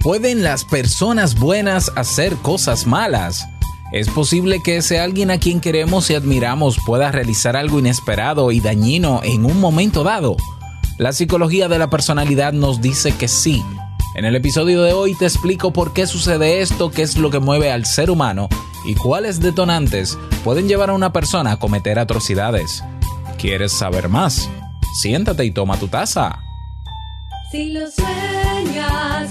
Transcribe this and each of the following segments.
¿Pueden las personas buenas hacer cosas malas? ¿Es posible que ese alguien a quien queremos y admiramos pueda realizar algo inesperado y dañino en un momento dado? La psicología de la personalidad nos dice que sí. En el episodio de hoy te explico por qué sucede esto, qué es lo que mueve al ser humano y cuáles detonantes pueden llevar a una persona a cometer atrocidades. ¿Quieres saber más? Siéntate y toma tu taza. Si lo sueñas,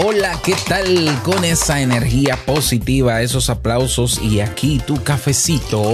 Hola, ¿qué tal con esa energía positiva, esos aplausos y aquí tu cafecito?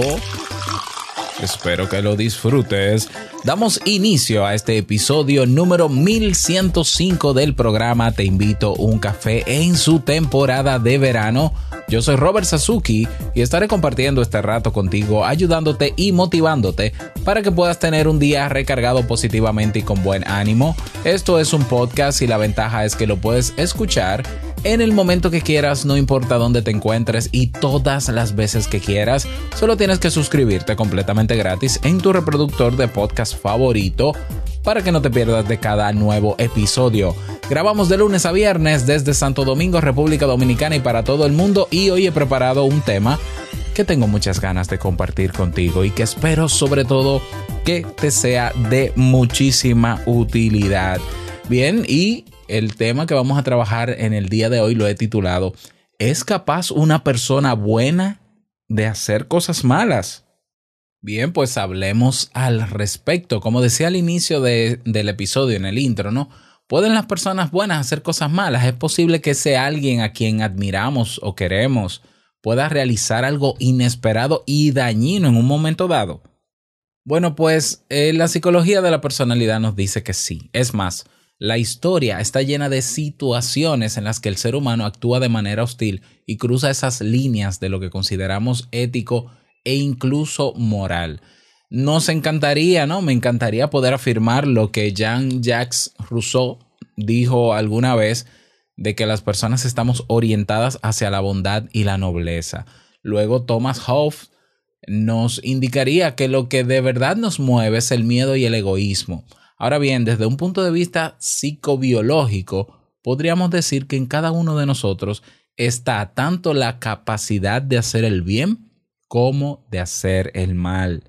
Espero que lo disfrutes. Damos inicio a este episodio número 1105 del programa Te invito un café en su temporada de verano yo soy Robert Sasuki y estaré compartiendo este rato contigo, ayudándote y motivándote para que puedas tener un día recargado positivamente y con buen ánimo. Esto es un podcast y la ventaja es que lo puedes escuchar en el momento que quieras, no importa dónde te encuentres y todas las veces que quieras. Solo tienes que suscribirte completamente gratis en tu reproductor de podcast favorito para que no te pierdas de cada nuevo episodio. Grabamos de lunes a viernes desde Santo Domingo, República Dominicana y para todo el mundo y hoy he preparado un tema que tengo muchas ganas de compartir contigo y que espero sobre todo que te sea de muchísima utilidad. Bien, y el tema que vamos a trabajar en el día de hoy lo he titulado ¿Es capaz una persona buena de hacer cosas malas? Bien, pues hablemos al respecto. Como decía al inicio del episodio, en el intro, ¿no? ¿Pueden las personas buenas hacer cosas malas? ¿Es posible que sea alguien a quien admiramos o queremos pueda realizar algo inesperado y dañino en un momento dado? Bueno, pues eh, la psicología de la personalidad nos dice que sí. Es más, la historia está llena de situaciones en las que el ser humano actúa de manera hostil y cruza esas líneas de lo que consideramos ético e incluso moral. Nos encantaría, ¿no? Me encantaría poder afirmar lo que Jean-Jacques Rousseau dijo alguna vez de que las personas estamos orientadas hacia la bondad y la nobleza. Luego Thomas Hobbes nos indicaría que lo que de verdad nos mueve es el miedo y el egoísmo. Ahora bien, desde un punto de vista psicobiológico, podríamos decir que en cada uno de nosotros está tanto la capacidad de hacer el bien como de hacer el mal.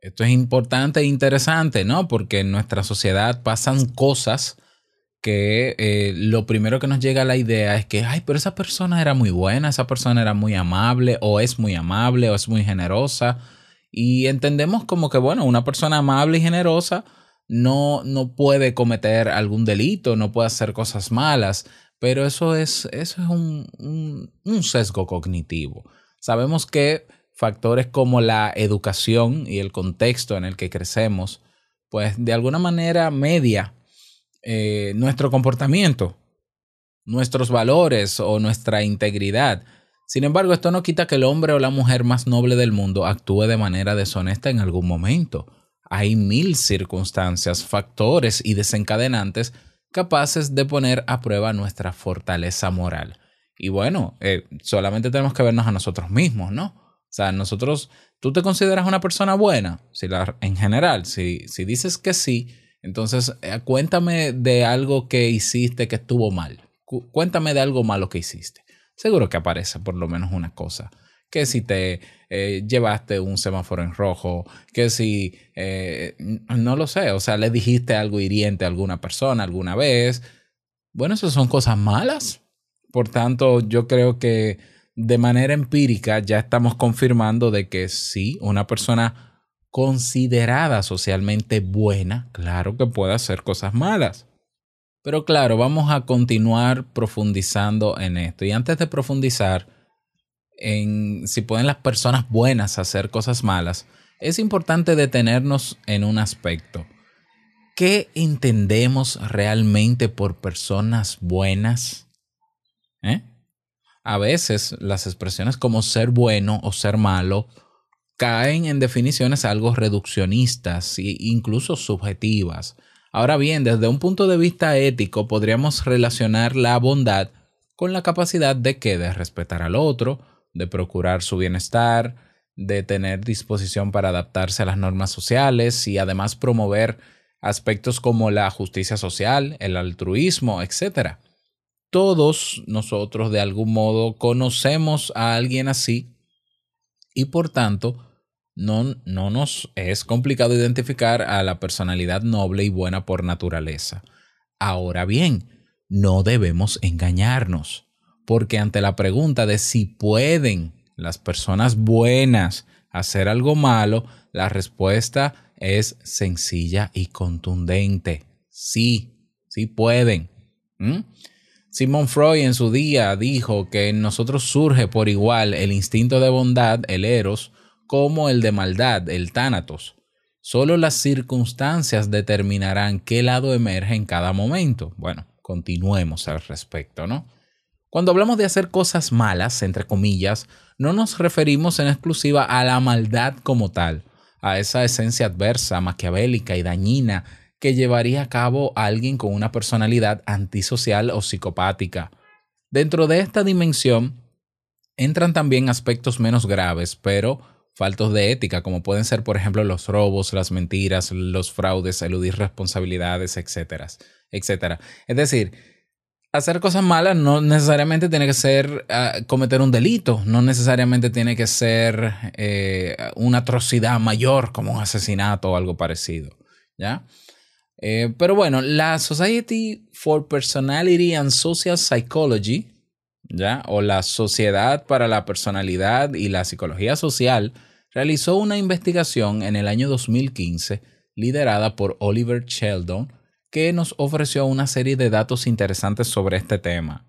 Esto es importante e interesante, ¿no? Porque en nuestra sociedad pasan cosas que eh, lo primero que nos llega a la idea es que, ay, pero esa persona era muy buena, esa persona era muy amable, o es muy amable, o es muy generosa. Y entendemos como que, bueno, una persona amable y generosa no, no puede cometer algún delito, no puede hacer cosas malas, pero eso es, eso es un, un sesgo cognitivo. Sabemos que factores como la educación y el contexto en el que crecemos, pues de alguna manera media eh, nuestro comportamiento, nuestros valores o nuestra integridad. Sin embargo, esto no quita que el hombre o la mujer más noble del mundo actúe de manera deshonesta en algún momento. Hay mil circunstancias, factores y desencadenantes capaces de poner a prueba nuestra fortaleza moral. Y bueno, eh, solamente tenemos que vernos a nosotros mismos, ¿no? O sea, nosotros, ¿tú te consideras una persona buena? Si la, en general, si, si dices que sí, entonces eh, cuéntame de algo que hiciste que estuvo mal. cuéntame de algo malo que hiciste. Seguro que aparece por lo menos una cosa que si te eh, llevaste un semáforo en rojo, que si, eh, no lo sé, o sea, le dijiste algo hiriente a alguna persona alguna vez. Bueno, eso son cosas malas. Por tanto, yo creo que de manera empírica ya estamos confirmando de que sí, una persona considerada socialmente buena, claro que puede hacer cosas malas. Pero claro, vamos a continuar profundizando en esto. Y antes de profundizar en si pueden las personas buenas hacer cosas malas, es importante detenernos en un aspecto. ¿Qué entendemos realmente por personas buenas? ¿Eh? A veces las expresiones como ser bueno o ser malo caen en definiciones algo reduccionistas e incluso subjetivas. Ahora bien, desde un punto de vista ético podríamos relacionar la bondad con la capacidad de que de respetar al otro, de procurar su bienestar, de tener disposición para adaptarse a las normas sociales y además promover aspectos como la justicia social, el altruismo, etc. Todos nosotros de algún modo conocemos a alguien así y por tanto no, no nos es complicado identificar a la personalidad noble y buena por naturaleza. Ahora bien, no debemos engañarnos, porque ante la pregunta de si pueden las personas buenas hacer algo malo, la respuesta es sencilla y contundente. Sí, sí pueden. ¿Mm? Simon Freud en su día dijo que en nosotros surge por igual el instinto de bondad, el eros, como el de maldad, el tánatos. Solo las circunstancias determinarán qué lado emerge en cada momento. Bueno, continuemos al respecto, ¿no? Cuando hablamos de hacer cosas malas, entre comillas, no nos referimos en exclusiva a la maldad como tal, a esa esencia adversa, maquiavélica y dañina que llevaría a cabo alguien con una personalidad antisocial o psicopática. Dentro de esta dimensión entran también aspectos menos graves, pero faltos de ética, como pueden ser, por ejemplo, los robos, las mentiras, los fraudes, eludir responsabilidades, etcétera, etcétera. Es decir, hacer cosas malas no necesariamente tiene que ser ah, cometer un delito, no necesariamente tiene que ser eh, una atrocidad mayor como un asesinato o algo parecido, ¿ya? Eh, pero bueno, la Society for Personality and Social Psychology, ¿ya? O la Sociedad para la Personalidad y la Psicología Social realizó una investigación en el año 2015 liderada por Oliver Sheldon que nos ofreció una serie de datos interesantes sobre este tema.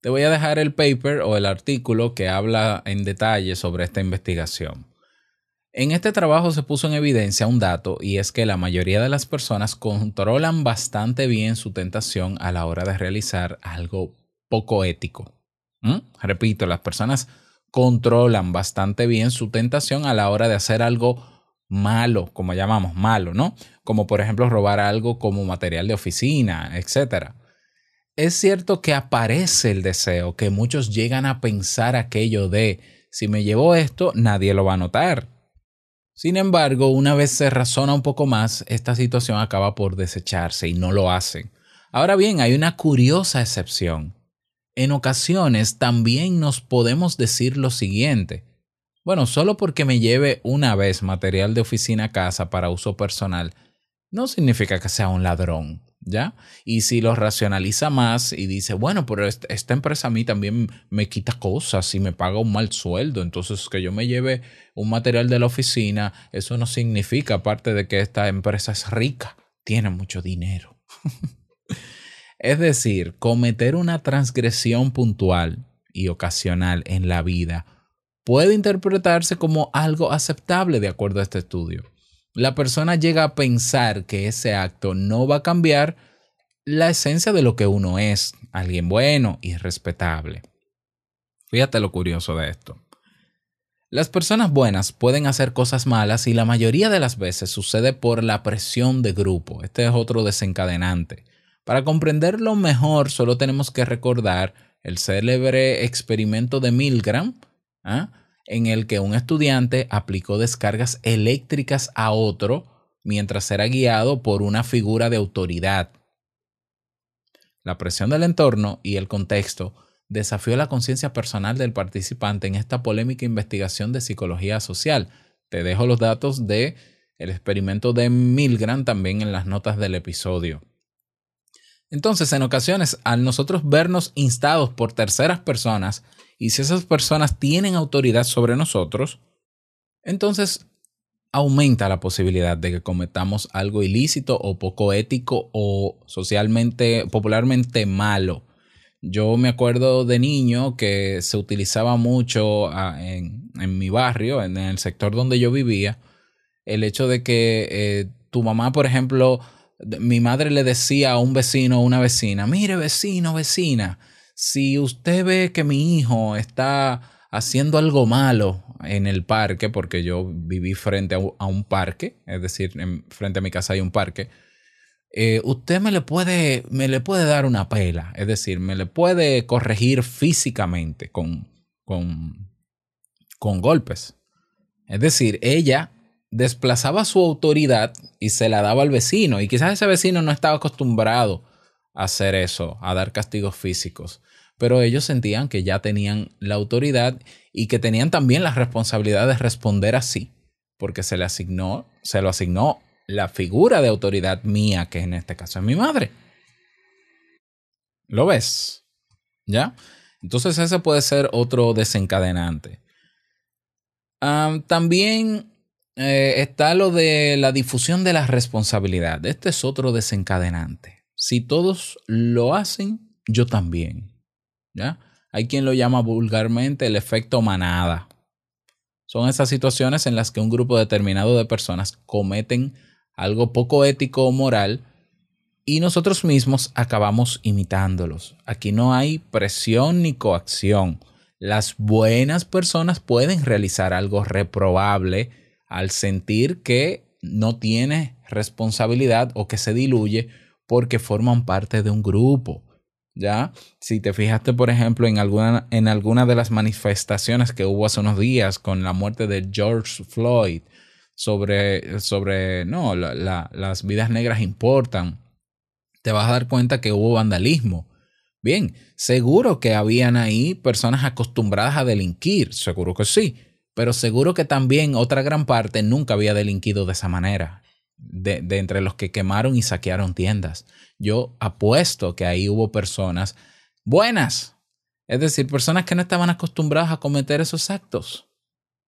Te voy a dejar el paper o el artículo que habla en detalle sobre esta investigación. En este trabajo se puso en evidencia un dato y es que la mayoría de las personas controlan bastante bien su tentación a la hora de realizar algo poco ético. ¿Mm? Repito, las personas controlan bastante bien su tentación a la hora de hacer algo malo, como llamamos malo, ¿no? Como por ejemplo robar algo como material de oficina, etc. Es cierto que aparece el deseo, que muchos llegan a pensar aquello de si me llevo esto, nadie lo va a notar. Sin embargo, una vez se razona un poco más, esta situación acaba por desecharse y no lo hacen. Ahora bien, hay una curiosa excepción. En ocasiones también nos podemos decir lo siguiente. Bueno, solo porque me lleve una vez material de oficina a casa para uso personal, no significa que sea un ladrón, ¿ya? Y si lo racionaliza más y dice, bueno, pero esta empresa a mí también me quita cosas y me paga un mal sueldo, entonces que yo me lleve un material de la oficina, eso no significa, aparte de que esta empresa es rica, tiene mucho dinero. Es decir, cometer una transgresión puntual y ocasional en la vida puede interpretarse como algo aceptable de acuerdo a este estudio. La persona llega a pensar que ese acto no va a cambiar la esencia de lo que uno es, alguien bueno y respetable. Fíjate lo curioso de esto. Las personas buenas pueden hacer cosas malas y la mayoría de las veces sucede por la presión de grupo. Este es otro desencadenante. Para comprenderlo mejor, solo tenemos que recordar el célebre experimento de Milgram, ¿ah? en el que un estudiante aplicó descargas eléctricas a otro mientras era guiado por una figura de autoridad. La presión del entorno y el contexto desafió la conciencia personal del participante en esta polémica investigación de psicología social. Te dejo los datos de el experimento de Milgram también en las notas del episodio. Entonces, en ocasiones, al nosotros vernos instados por terceras personas, y si esas personas tienen autoridad sobre nosotros, entonces aumenta la posibilidad de que cometamos algo ilícito o poco ético o socialmente, popularmente malo. Yo me acuerdo de niño que se utilizaba mucho ah, en, mi barrio, en el sector donde yo vivía, el hecho de que eh, tu mamá, por ejemplo, mi madre le decía a un vecino o una vecina, mire vecino, vecina, si usted ve que mi hijo está haciendo algo malo en el parque, porque yo viví frente a un parque, es decir, frente a mi casa hay un parque, eh, usted me le, puede, me le puede dar una pela, es decir, me le puede corregir físicamente con, con, con golpes. Es decir, ella desplazaba su autoridad y se la daba al vecino. Y quizás ese vecino no estaba acostumbrado hacer eso, a dar castigos físicos. Pero ellos sentían que ya tenían la autoridad y que tenían también la responsabilidad de responder así, porque se le asignó, se lo asignó la figura de autoridad mía, que en este caso es mi madre. ¿Lo ves? ¿Ya? Entonces ese puede ser otro desencadenante. también eh, está lo de la difusión de la responsabilidad. Este es otro desencadenante. Si todos lo hacen, yo también. ¿Ya? Hay quien lo llama vulgarmente el efecto manada. Son esas situaciones en las que un grupo determinado de personas cometen algo poco ético o moral y nosotros mismos acabamos imitándolos. Aquí no hay presión ni coacción. Las buenas personas pueden realizar algo reprobable al sentir que no tiene responsabilidad o que se diluye porque forman parte de un grupo. ¿Ya? Si te fijaste, por ejemplo, en alguna, en de las manifestaciones que hubo hace unos días con la muerte de George Floyd, sobre, sobre no, las vidas negras importan, te vas a dar cuenta que hubo vandalismo. Bien, seguro que habían ahí personas acostumbradas a delinquir, seguro que sí, pero seguro que también otra gran parte nunca había delinquido de esa manera, de, entre los que quemaron y saquearon tiendas. Yo apuesto que ahí hubo personas buenas, es decir, personas que no estaban acostumbradas a cometer esos actos.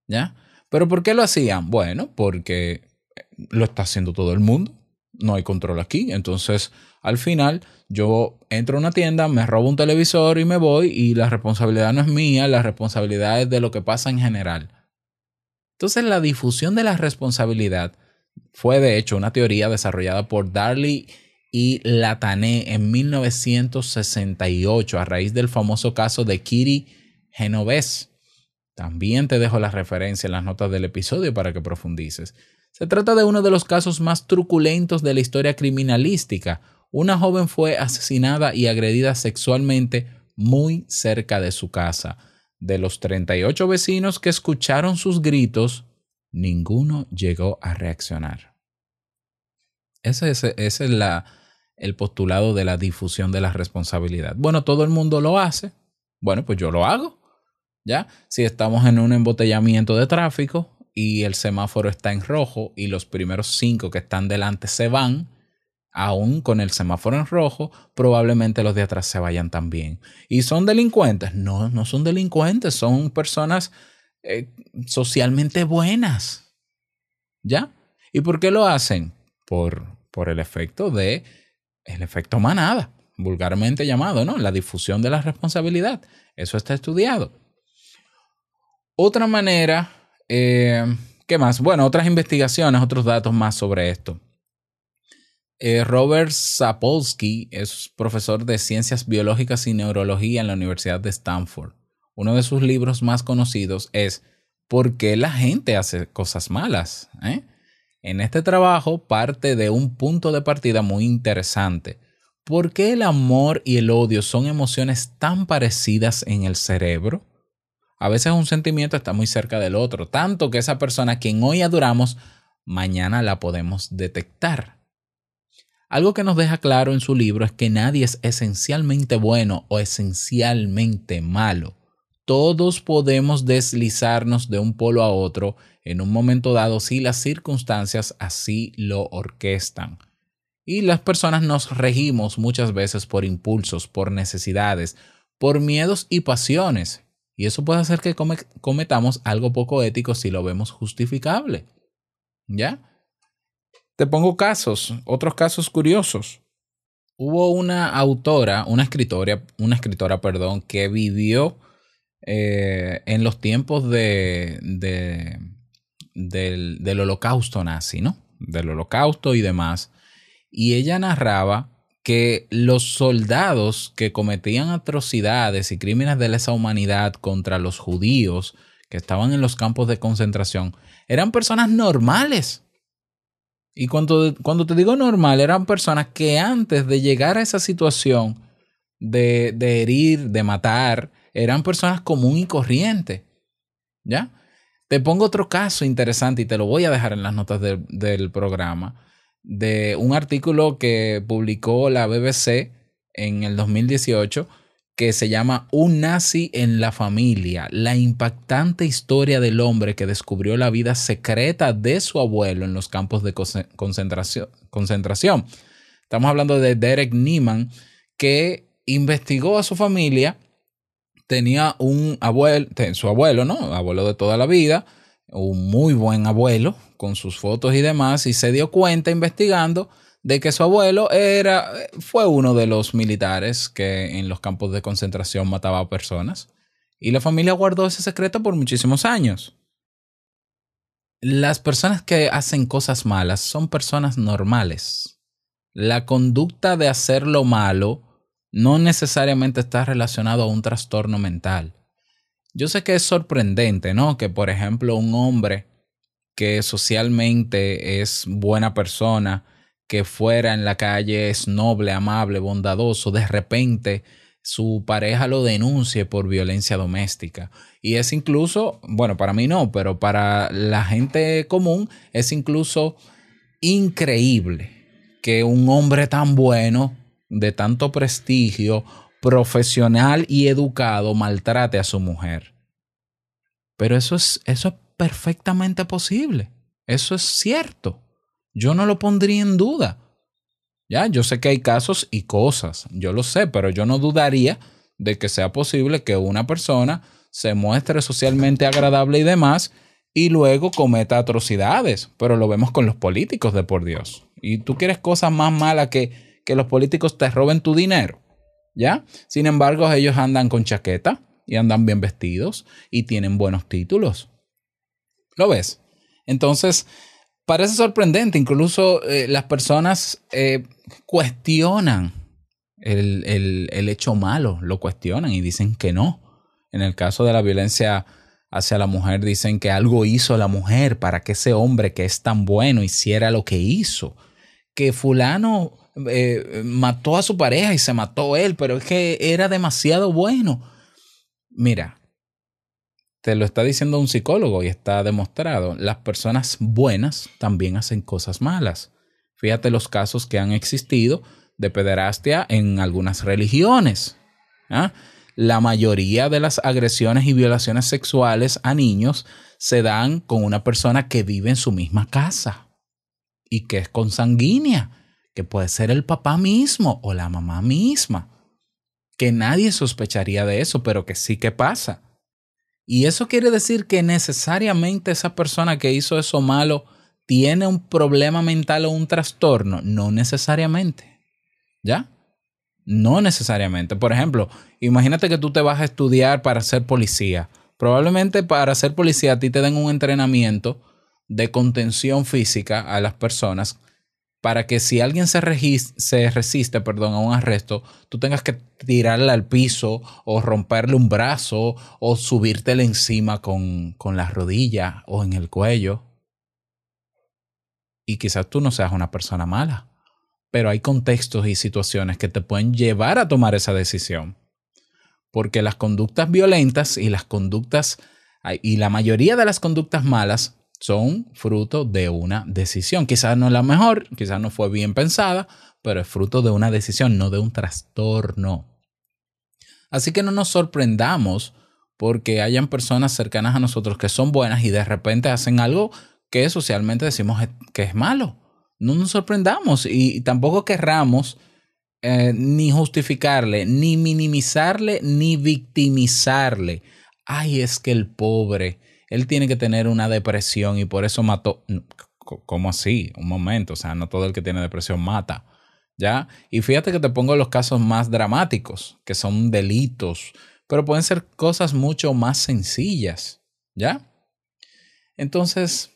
¿Ya? ¿Pero por qué lo hacían? Bueno, porque lo está haciendo todo el mundo. No hay control aquí. Entonces, al final, yo entro a una tienda, me robo un televisor y me voy y la responsabilidad no es mía, la responsabilidad es de lo que pasa en general. Entonces la difusión de la responsabilidad fue de hecho una teoría desarrollada por Darley y Latané en 1968 a raíz del famoso caso de Kitty Genovese. También te dejo la referencia en las notas del episodio para que profundices. Se trata de uno de los casos más truculentos de la historia criminalística. Una joven fue asesinada y agredida sexualmente muy cerca de su casa. De los 38 vecinos que escucharon sus gritos, ninguno llegó a reaccionar. Ese es, la, el postulado de la difusión de la responsabilidad. Bueno, todo el mundo lo hace. Bueno, pues yo lo hago. ¿Ya? Si estamos en un embotellamiento de tráfico y el semáforo está en rojo y los primeros cinco que están delante se van, aún con el semáforo en rojo, probablemente los de atrás se vayan también. ¿Y son delincuentes? No, no son delincuentes, son personas eh, socialmente buenas. ¿Ya? ¿Y por qué lo hacen? Por, por el efecto de, el efecto manada, vulgarmente llamado, ¿no? La difusión de la responsabilidad. Eso está estudiado. Otra manera, eh, ¿qué más? Bueno, otras investigaciones, otros datos más sobre esto. Eh, Robert Sapolsky es profesor de ciencias biológicas y neurología en la Universidad de Stanford. Uno de sus libros más conocidos es ¿Por qué la gente hace cosas malas? ¿Eh? En este trabajo parte de un punto de partida muy interesante. ¿Por qué el amor y el odio son emociones tan parecidas en el cerebro? A veces un sentimiento está muy cerca del otro, tanto que esa persona a quien hoy adoramos, mañana la podemos detectar. Algo que nos deja claro en su libro es que nadie es esencialmente bueno o esencialmente malo. Todos podemos deslizarnos de un polo a otro en un momento dado si las circunstancias así lo orquestan. Y las personas nos regimos muchas veces por impulsos, por necesidades, por miedos y pasiones. Y eso puede hacer que cometamos algo poco ético si lo vemos justificable. ¿Ya? Te pongo casos, otros casos curiosos. Hubo una autora, una escritora, una escritora, perdón, que vivió eh, en los tiempos de, del, del holocausto nazi, ¿no? Del holocausto y demás. Y ella narraba que los soldados que cometían atrocidades y crímenes de lesa humanidad contra los judíos que estaban en los campos de concentración eran personas normales. Y cuando, cuando te digo normal, eran personas que antes de llegar a esa situación de, de herir, de matar, eran personas común y corriente. ¿Ya? Te pongo otro caso interesante y te lo voy a dejar en las notas del programa de un artículo que publicó la BBC en el 2018 que se llama Un nazi en la familia, la impactante historia del hombre que descubrió la vida secreta de su abuelo en los campos de concentración. Estamos hablando de Derek Nieman, que investigó a su familia, tenía un abuelo, su abuelo, ¿no? Abuelo de toda la vida, un muy buen abuelo, con sus fotos y demás, y se dio cuenta investigando de que su abuelo era, fue uno de los militares que en los campos de concentración mataba a personas. Y la familia guardó ese secreto por muchísimos años. Las personas que hacen cosas malas son personas normales. La conducta de hacer lo malo no necesariamente está relacionado a un trastorno mental. Yo sé que es sorprendente, ¿no? Que por ejemplo un hombre que socialmente es buena persona, que fuera en la calle es noble, amable, bondadoso, de repente su pareja lo denuncie por violencia doméstica. Y es incluso, bueno, para mí no, pero para la gente común es incluso increíble que un hombre tan bueno, de tanto prestigio, profesional y educado, maltrate a su mujer. Pero eso es, eso es perfectamente posible. Eso es cierto. Yo no lo pondría en duda. Ya, yo sé que hay casos y cosas, yo lo sé, pero yo no dudaría de que sea posible que una persona se muestre socialmente agradable y demás y luego cometa atrocidades, pero lo vemos con los políticos de por Dios. Y tú quieres cosas más malas que que los políticos te roben tu dinero, ¿ya? Sin embargo, ellos andan con chaqueta y andan bien vestidos y tienen buenos títulos. ¿Lo ves? Entonces, parece sorprendente, incluso eh, las personas eh, cuestionan el, el, hecho malo, lo cuestionan y dicen que no. En el caso de la violencia hacia la mujer, dicen que algo hizo la mujer para que ese hombre que es tan bueno hiciera lo que hizo. Que fulano eh, mató a su pareja y se mató él, pero es que era demasiado bueno. Mira, te lo está diciendo un psicólogo y está demostrado. Las personas buenas también hacen cosas malas. Fíjate los casos que han existido de pederastia en algunas religiones. ¿ah? La mayoría de las agresiones y violaciones sexuales a niños se dan con una persona que vive en su misma casa y que es consanguínea, que puede ser el papá mismo o la mamá misma, que nadie sospecharía de eso, pero que sí que pasa. Y eso quiere decir que necesariamente esa persona que hizo eso malo tiene un problema mental o un trastorno. No necesariamente. ¿Ya? No necesariamente. Por ejemplo, imagínate que tú te vas a estudiar para ser policía. Probablemente para ser policía a ti te den un entrenamiento de contención física a las personas para que si alguien se, se resiste perdón, a un arresto, tú tengas que tirarle al piso o romperle un brazo o subírtele encima con, con la rodilla o en el cuello. Y quizás tú no seas una persona mala, pero hay contextos y situaciones que te pueden llevar a tomar esa decisión. Porque las conductas violentas y las conductas y la mayoría de las conductas malas son fruto de una decisión. Quizás no es la mejor, quizás no fue bien pensada, pero es fruto de una decisión, no de un trastorno. Así que no nos sorprendamos porque hayan personas cercanas a nosotros que son buenas y de repente hacen algo que socialmente decimos que es malo. No nos sorprendamos y tampoco querramos eh, ni justificarle, ni minimizarle, ni victimizarle. Ay, es que el pobre, él tiene que tener una depresión y por eso mató. ¿Cómo así? Un momento, o sea, no todo el que tiene depresión mata. ¿Ya? Y fíjate que te pongo los casos más dramáticos, que son delitos, pero pueden ser cosas mucho más sencillas. ¿Ya? Entonces,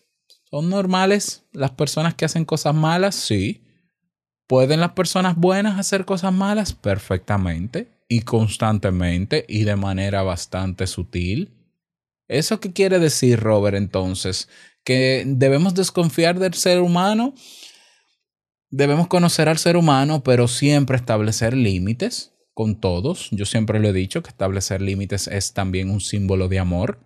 ¿son normales las personas que hacen cosas malas? Sí. ¿Pueden las personas buenas hacer cosas malas? Perfectamente y constantemente y de manera bastante sutil. ¿Eso qué quiere decir, Robert, entonces? ¿Que debemos desconfiar del ser humano? Debemos conocer al ser humano, pero siempre establecer límites con todos. Yo siempre lo he dicho que establecer límites es también un símbolo de amor,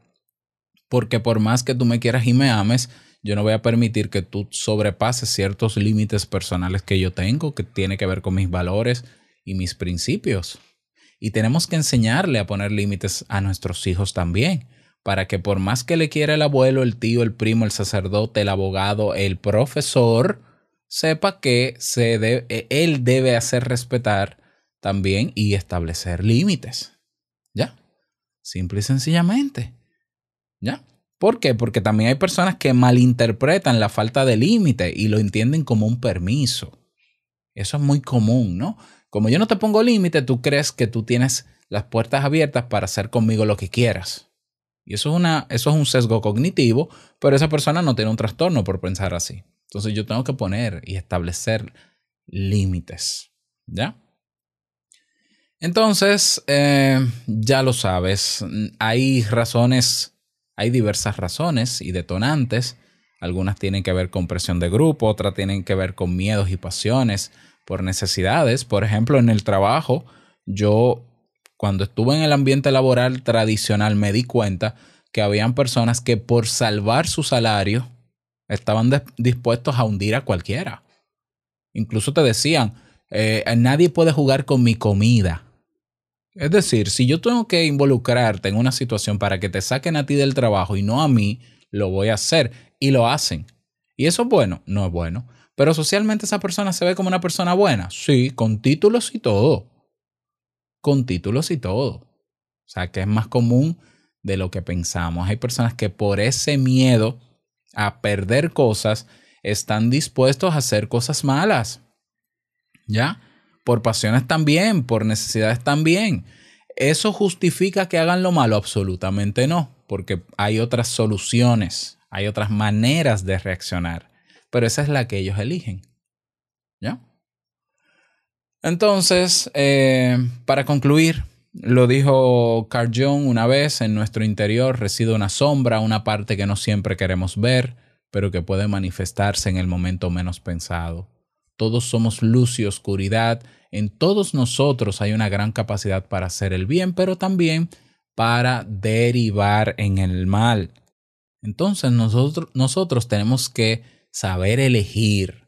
porque por más que tú me quieras y me ames, yo no voy a permitir que tú sobrepases ciertos límites personales que yo tengo, que tiene que ver con mis valores y mis principios. Y tenemos que enseñarle a poner límites a nuestros hijos también para que por más que le quiera el abuelo, el tío, el primo, el sacerdote, el abogado, el profesor, sepa que e, él debe hacer respetar también y establecer límites. ¿Ya? Simple y sencillamente. ¿Ya? ¿Por qué? Porque también hay personas que malinterpretan la falta de límite y lo entienden como un permiso. Eso es muy común, ¿no? Como yo no te pongo límite, tú crees que tú tienes las puertas abiertas para hacer conmigo lo que quieras. Y eso es, una, eso es un sesgo cognitivo, pero esa persona no tiene un trastorno por pensar así. Entonces yo tengo que poner y establecer límites. ¿Ya? Entonces, eh, ya lo sabes, hay razones, hay diversas razones y detonantes. Algunas tienen que ver con presión de grupo, otras tienen que ver con miedos y pasiones por necesidades. Por ejemplo, en el trabajo, yo cuando estuve en el ambiente laboral tradicional me di cuenta que habían personas que por salvar su salario estaban dispuestos a hundir a cualquiera. Incluso te decían, eh, nadie puede jugar con mi comida. Es decir, si yo tengo que involucrarte en una situación para que te saquen a ti del trabajo y no a mí, lo voy a hacer. Y lo hacen. ¿Y eso es bueno? No es bueno. Pero socialmente esa persona se ve como una persona buena. Sí, con títulos y todo con títulos y todo. O sea, que es más común de lo que pensamos. Hay personas que por ese miedo a perder cosas están dispuestos a hacer cosas malas. ¿Ya? Por pasiones también, por necesidades también. ¿Eso justifica que hagan lo malo? Absolutamente no, porque hay otras soluciones, hay otras maneras de reaccionar, pero esa es la que ellos eligen. Entonces, eh, para concluir, lo dijo Carl Jung una vez, en nuestro interior reside una sombra, una parte que no siempre queremos ver, pero que puede manifestarse en el momento menos pensado. Todos somos luz y oscuridad, en todos nosotros hay una gran capacidad para hacer el bien, pero también para derivar en el mal. Entonces nosotros, nosotros tenemos que saber elegir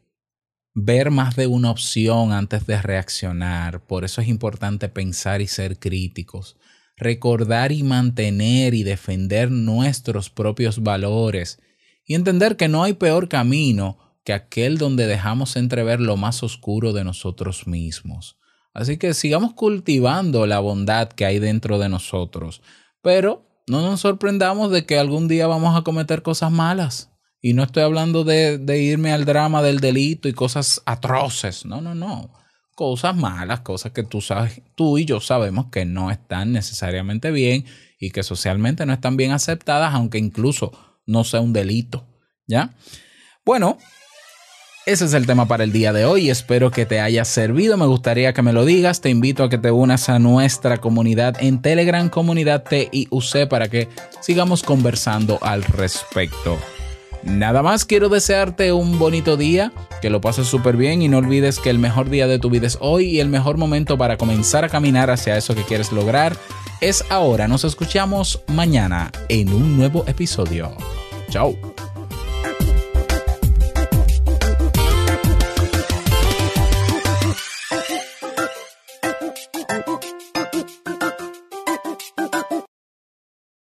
ver más de una opción antes de reaccionar. Por eso es importante pensar y ser críticos. Recordar y mantener y defender nuestros propios valores. Y entender que no hay peor camino que aquel donde dejamos entrever lo más oscuro de nosotros mismos. Así que sigamos cultivando la bondad que hay dentro de nosotros. Pero no nos sorprendamos de que algún día vamos a cometer cosas malas. Y no estoy hablando de, irme al drama del delito y cosas atroces. No, no, no. Cosas malas, cosas que tú sabes, tú y yo sabemos que no están necesariamente bien y que socialmente no están bien aceptadas, aunque incluso no sea un delito. ¿Ya? Bueno, ese es el tema para el día de hoy. Espero que te haya servido. Me gustaría que me lo digas. Te invito a que te unas a nuestra comunidad en Telegram, comunidad TIUC, para que sigamos conversando al respecto. Nada más quiero desearte un bonito día, que lo pases súper bien y no olvides que el mejor día de tu vida es hoy y el mejor momento para comenzar a caminar hacia eso que quieres lograr es ahora. Nos escuchamos mañana en un nuevo episodio. Chao.